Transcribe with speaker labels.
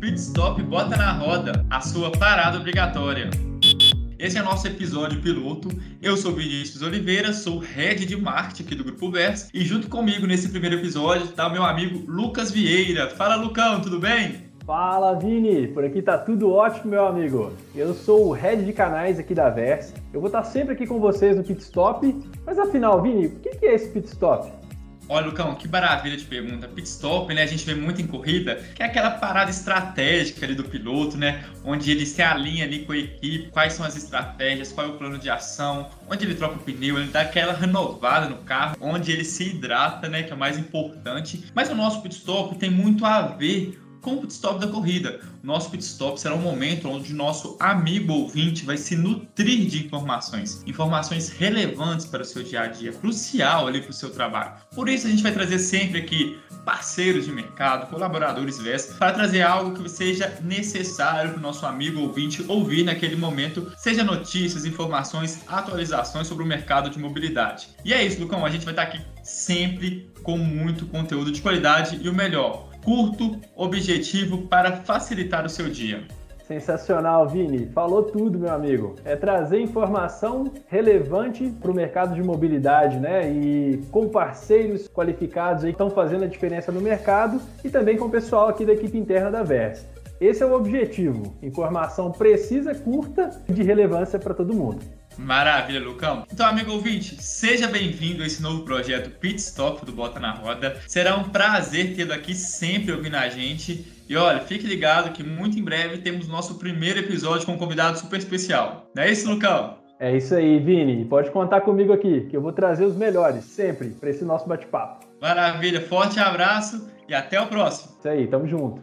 Speaker 1: Pit Stop Bota na Roda, a sua parada obrigatória. Esse é o nosso episódio piloto. Eu sou Vinícius Oliveira, sou head de marketing aqui do Grupo Verso e junto comigo nesse primeiro episódio está o meu amigo Lucas Vieira. Fala, Lucão, tudo bem?
Speaker 2: Fala, Vini! Por aqui tá tudo ótimo, meu amigo. Eu sou o head de canais aqui da Verse. Eu vou estar sempre aqui com vocês no Pit Stop. Mas afinal, Vini, o que é esse Pit Stop?
Speaker 1: Olha, Lucão, que maravilha de pergunta. Pit stop, né? A gente vê muito em corrida, que é aquela parada estratégica ali do piloto, né? Onde ele se alinha ali com a equipe, quais são as estratégias, qual é o plano de ação, onde ele troca o pneu, ele dá aquela renovada no carro, onde ele se hidrata, né? Que é o mais importante. Mas o nosso pit stop tem muito a ver com o pit stop da corrida. Nosso pit stop será um momento onde nosso amigo ouvinte vai se nutrir de informações, informações relevantes para o seu dia a dia, crucial ali para o seu trabalho. Por isso a gente vai trazer sempre aqui parceiros de mercado, colaboradores VES, para trazer algo que seja necessário para o nosso amigo ouvinte ouvir naquele momento, seja notícias, informações, atualizações sobre o mercado de mobilidade. E é isso, Lucão, a gente vai estar aqui sempre com muito conteúdo de qualidade e o melhor, curto, objetivo para facilitar o seu dia.
Speaker 2: Sensacional, Vini. Falou tudo, meu amigo. É trazer informação relevante para o mercado de mobilidade, né? E com parceiros qualificados aí que estão fazendo a diferença no mercado e também com o pessoal aqui da equipe interna da Versa. Esse é o objetivo: informação precisa, curta e de relevância para todo mundo.
Speaker 1: Maravilha, Lucão. Então, amigo ouvinte, seja bem-vindo a esse novo projeto Pit Stop do Bota na Roda. Será um prazer tê-lo aqui sempre ouvindo a gente. E olha, fique ligado que muito em breve temos nosso primeiro episódio com um convidado super especial. Não é isso, Lucão?
Speaker 2: É isso aí, Vini. Pode contar comigo aqui, que eu vou trazer os melhores sempre para esse nosso bate-papo.
Speaker 1: Maravilha, forte abraço e até o próximo.
Speaker 2: Isso aí, tamo junto.